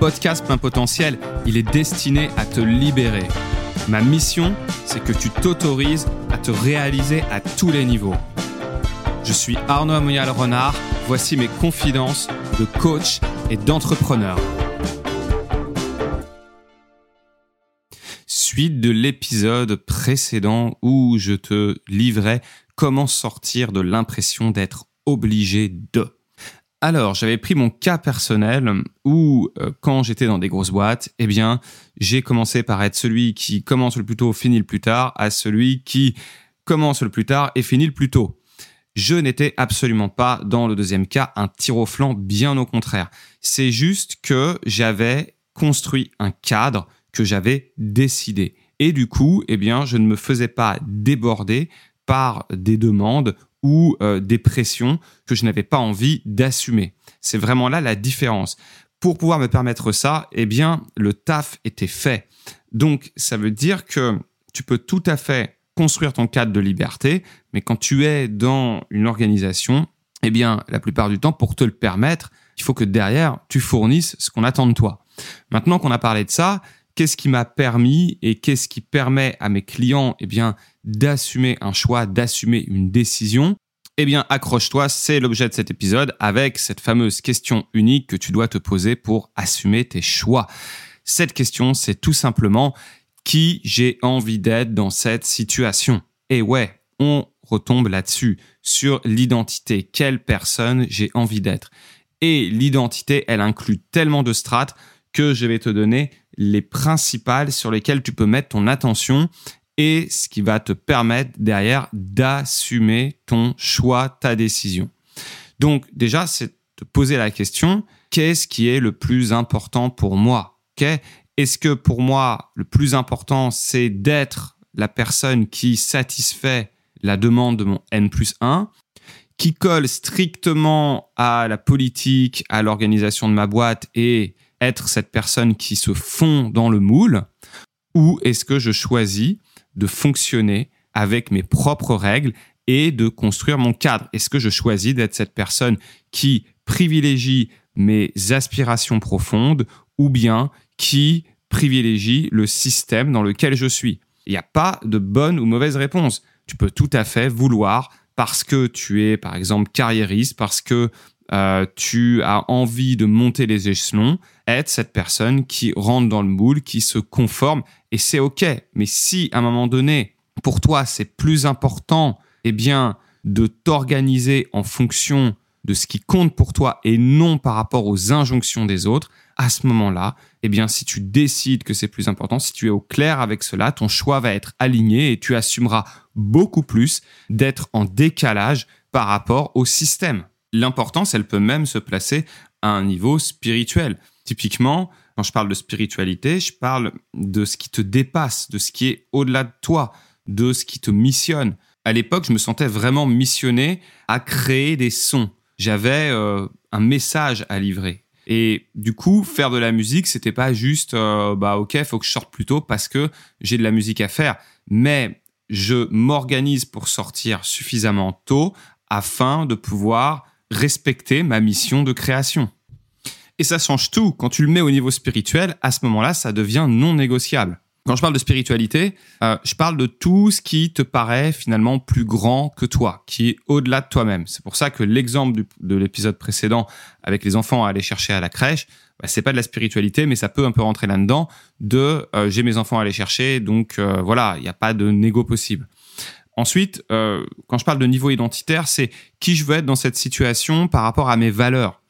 podcast Plein Potentiel, il est destiné à te libérer. Ma mission, c'est que tu t'autorises à te réaliser à tous les niveaux. Je suis Arnaud Amoyal Renard, voici mes confidences de coach et d'entrepreneur. Suite de l'épisode précédent où je te livrais comment sortir de l'impression d'être obligé de. Alors, j'avais pris mon cas personnel où, euh, quand j'étais dans des grosses boîtes, eh bien, j'ai commencé par être celui qui commence le plus tôt, finit le plus tard, à celui qui commence le plus tard et finit le plus tôt. Je n'étais absolument pas dans le deuxième cas un tir au flanc, bien au contraire. C'est juste que j'avais construit un cadre que j'avais décidé. Et du coup, eh bien, je ne me faisais pas déborder par des demandes ou euh, des pressions que je n'avais pas envie d'assumer. C'est vraiment là la différence. Pour pouvoir me permettre ça, eh bien, le taf était fait. Donc, ça veut dire que tu peux tout à fait construire ton cadre de liberté, mais quand tu es dans une organisation, eh bien, la plupart du temps, pour te le permettre, il faut que derrière, tu fournisses ce qu'on attend de toi. Maintenant qu'on a parlé de ça, qu'est-ce qui m'a permis et qu'est-ce qui permet à mes clients eh d'assumer un choix, d'assumer une décision? Eh bien, accroche-toi, c'est l'objet de cet épisode avec cette fameuse question unique que tu dois te poser pour assumer tes choix. Cette question, c'est tout simplement qui j'ai envie d'être dans cette situation? Et ouais, on retombe là-dessus, sur l'identité, quelle personne j'ai envie d'être? Et l'identité, elle inclut tellement de strates que je vais te donner les principales sur lesquelles tu peux mettre ton attention et ce qui va te permettre derrière d'assumer ton choix, ta décision. Donc déjà, c'est te poser la question, qu'est-ce qui est le plus important pour moi? Est-ce que pour moi, le plus important, c'est d'être la personne qui satisfait la demande de mon N plus 1 qui colle strictement à la politique, à l'organisation de ma boîte et être cette personne qui se fond dans le moule ou est-ce que je choisis de fonctionner avec mes propres règles et de construire mon cadre? Est-ce que je choisis d'être cette personne qui privilégie mes aspirations profondes ou bien qui privilégie le système dans lequel je suis? Il n'y a pas de bonne ou mauvaise réponse. Tu peux tout à fait vouloir parce que tu es par exemple carriériste, parce que euh, tu as envie de monter les échelons, être cette personne qui rentre dans le moule, qui se conforme, et c'est OK. Mais si à un moment donné, pour toi, c'est plus important, eh bien, de t'organiser en fonction de ce qui compte pour toi et non par rapport aux injonctions des autres, à ce moment-là, eh bien, si tu décides que c'est plus important, si tu es au clair avec cela, ton choix va être aligné et tu assumeras beaucoup plus d'être en décalage par rapport au système. L'importance, elle peut même se placer à un niveau spirituel. Typiquement, quand je parle de spiritualité, je parle de ce qui te dépasse, de ce qui est au-delà de toi, de ce qui te missionne. À l'époque, je me sentais vraiment missionné à créer des sons. J'avais euh, un message à livrer. Et du coup, faire de la musique, c'était pas juste, euh, bah ok, faut que je sorte plus tôt parce que j'ai de la musique à faire. Mais je m'organise pour sortir suffisamment tôt afin de pouvoir respecter ma mission de création. Et ça change tout. Quand tu le mets au niveau spirituel, à ce moment-là, ça devient non négociable. Quand je parle de spiritualité, euh, je parle de tout ce qui te paraît finalement plus grand que toi, qui est au-delà de toi-même. C'est pour ça que l'exemple de l'épisode précédent avec les enfants à aller chercher à la crèche, bah, c'est pas de la spiritualité, mais ça peut un peu rentrer là-dedans. De euh, j'ai mes enfants à aller chercher, donc euh, voilà, il n'y a pas de négo possible. Ensuite, euh, quand je parle de niveau identitaire, c'est qui je veux être dans cette situation par rapport à mes valeurs.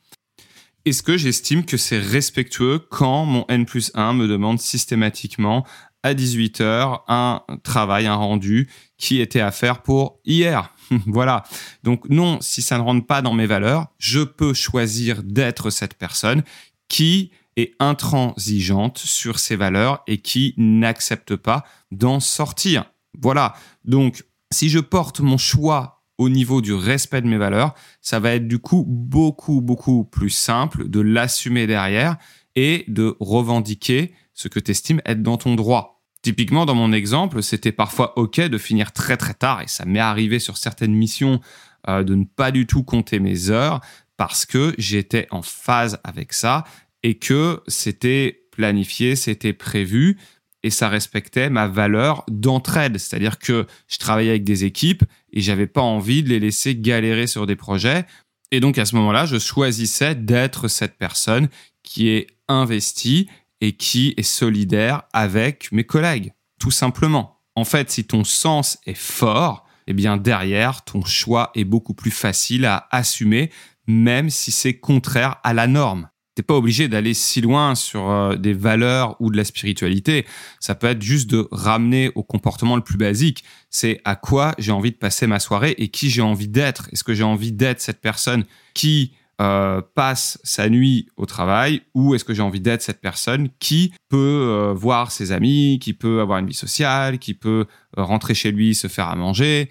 Est-ce que j'estime que c'est respectueux quand mon N plus 1 me demande systématiquement à 18h un travail, un rendu qui était à faire pour hier? Voilà. Donc non, si ça ne rentre pas dans mes valeurs, je peux choisir d'être cette personne qui est intransigeante sur ses valeurs et qui n'accepte pas d'en sortir. Voilà. Donc, si je porte mon choix au niveau du respect de mes valeurs, ça va être du coup beaucoup, beaucoup plus simple de l'assumer derrière et de revendiquer ce que tu estimes être dans ton droit. Typiquement, dans mon exemple, c'était parfois OK de finir très très tard et ça m'est arrivé sur certaines missions euh, de ne pas du tout compter mes heures parce que j'étais en phase avec ça et que c'était planifié, c'était prévu et ça respectait ma valeur d'entraide. C'est-à-dire que je travaillais avec des équipes et j'avais pas envie de les laisser galérer sur des projets. Et donc à ce moment-là, je choisissais d'être cette personne qui est investie et qui est solidaire avec mes collègues, tout simplement. En fait, si ton sens est fort, eh bien derrière, ton choix est beaucoup plus facile à assumer, même si c'est contraire à la norme. T'es pas obligé d'aller si loin sur euh, des valeurs ou de la spiritualité. Ça peut être juste de ramener au comportement le plus basique. C'est à quoi j'ai envie de passer ma soirée et qui j'ai envie d'être. Est-ce que j'ai envie d'être cette personne qui euh, passe sa nuit au travail ou est-ce que j'ai envie d'être cette personne qui peut euh, voir ses amis, qui peut avoir une vie sociale, qui peut rentrer chez lui, se faire à manger,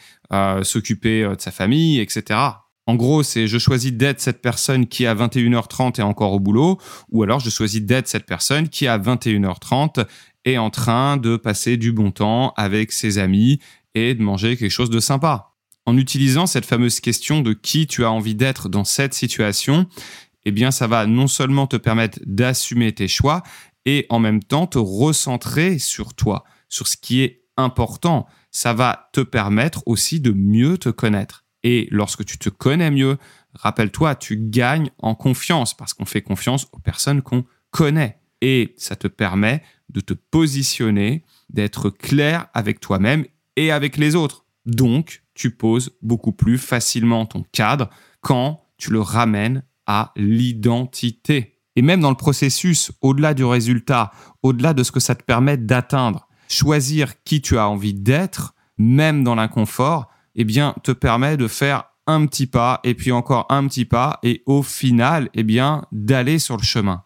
s'occuper de sa famille, etc. En gros, c'est je choisis d'être cette personne qui à 21h30 est encore au boulot ou alors je choisis d'être cette personne qui à 21h30 est en train de passer du bon temps avec ses amis et de manger quelque chose de sympa en utilisant cette fameuse question de qui tu as envie d'être dans cette situation, eh bien, ça va non seulement te permettre d'assumer tes choix et en même temps te recentrer sur toi, sur ce qui est important. Ça va te permettre aussi de mieux te connaître. Et lorsque tu te connais mieux, rappelle-toi, tu gagnes en confiance parce qu'on fait confiance aux personnes qu'on connaît. Et ça te permet de te positionner, d'être clair avec toi-même et avec les autres. Donc, tu poses beaucoup plus facilement ton cadre quand tu le ramènes à l'identité. Et même dans le processus, au-delà du résultat, au-delà de ce que ça te permet d'atteindre, choisir qui tu as envie d'être, même dans l'inconfort, eh bien, te permet de faire un petit pas et puis encore un petit pas et au final, eh bien, d'aller sur le chemin.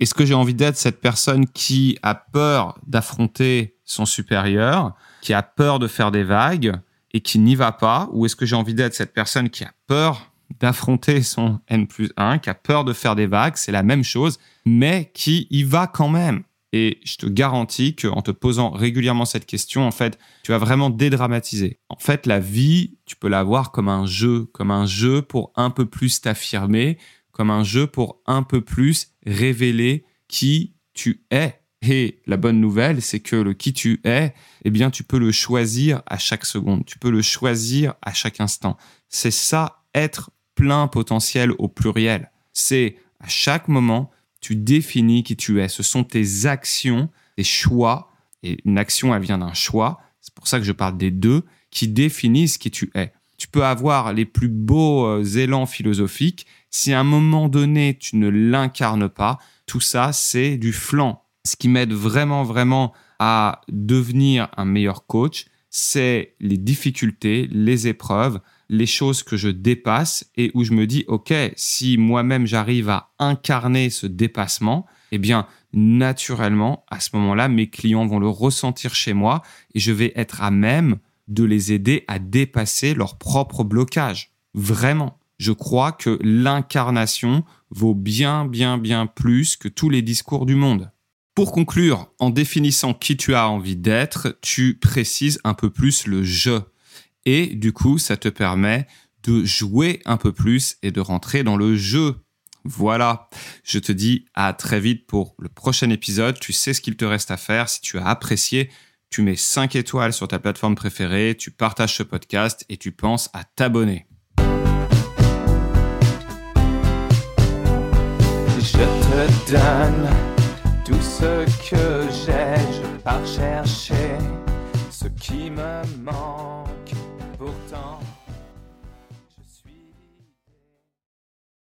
Est-ce que j'ai envie d'être cette personne qui a peur d'affronter son supérieur, qui a peur de faire des vagues, et qui n'y va pas? Ou est-ce que j'ai envie d'être cette personne qui a peur d'affronter son N plus 1, qui a peur de faire des vagues, c'est la même chose, mais qui y va quand même et je te garantis qu'en te posant régulièrement cette question, en fait, tu vas vraiment dédramatiser. En fait, la vie, tu peux la voir comme un jeu, comme un jeu pour un peu plus t'affirmer, comme un jeu pour un peu plus révéler qui tu es. Et la bonne nouvelle, c'est que le qui tu es, eh bien, tu peux le choisir à chaque seconde. Tu peux le choisir à chaque instant. C'est ça, être plein potentiel au pluriel. C'est à chaque moment, tu définis qui tu es. Ce sont tes actions, tes choix. Et une action, elle vient d'un choix. C'est pour ça que je parle des deux qui définissent qui tu es. Tu peux avoir les plus beaux euh, élans philosophiques. Si à un moment donné, tu ne l'incarnes pas, tout ça, c'est du flanc ce qui m'aide vraiment, vraiment à devenir un meilleur coach, c'est les difficultés, les épreuves, les choses que je dépasse et où je me dis, OK, si moi-même j'arrive à incarner ce dépassement, eh bien, naturellement, à ce moment-là, mes clients vont le ressentir chez moi et je vais être à même de les aider à dépasser leur propre blocage. Vraiment. Je crois que l'incarnation vaut bien, bien, bien plus que tous les discours du monde. Pour conclure, en définissant qui tu as envie d'être, tu précises un peu plus le je. Et du coup, ça te permet de jouer un peu plus et de rentrer dans le jeu. Voilà, je te dis à très vite pour le prochain épisode. Tu sais ce qu'il te reste à faire. Si tu as apprécié, tu mets 5 étoiles sur ta plateforme préférée, tu partages ce podcast et tu penses à t'abonner. Je te donne tout ce que j'ai, je chercher ce qui me manque.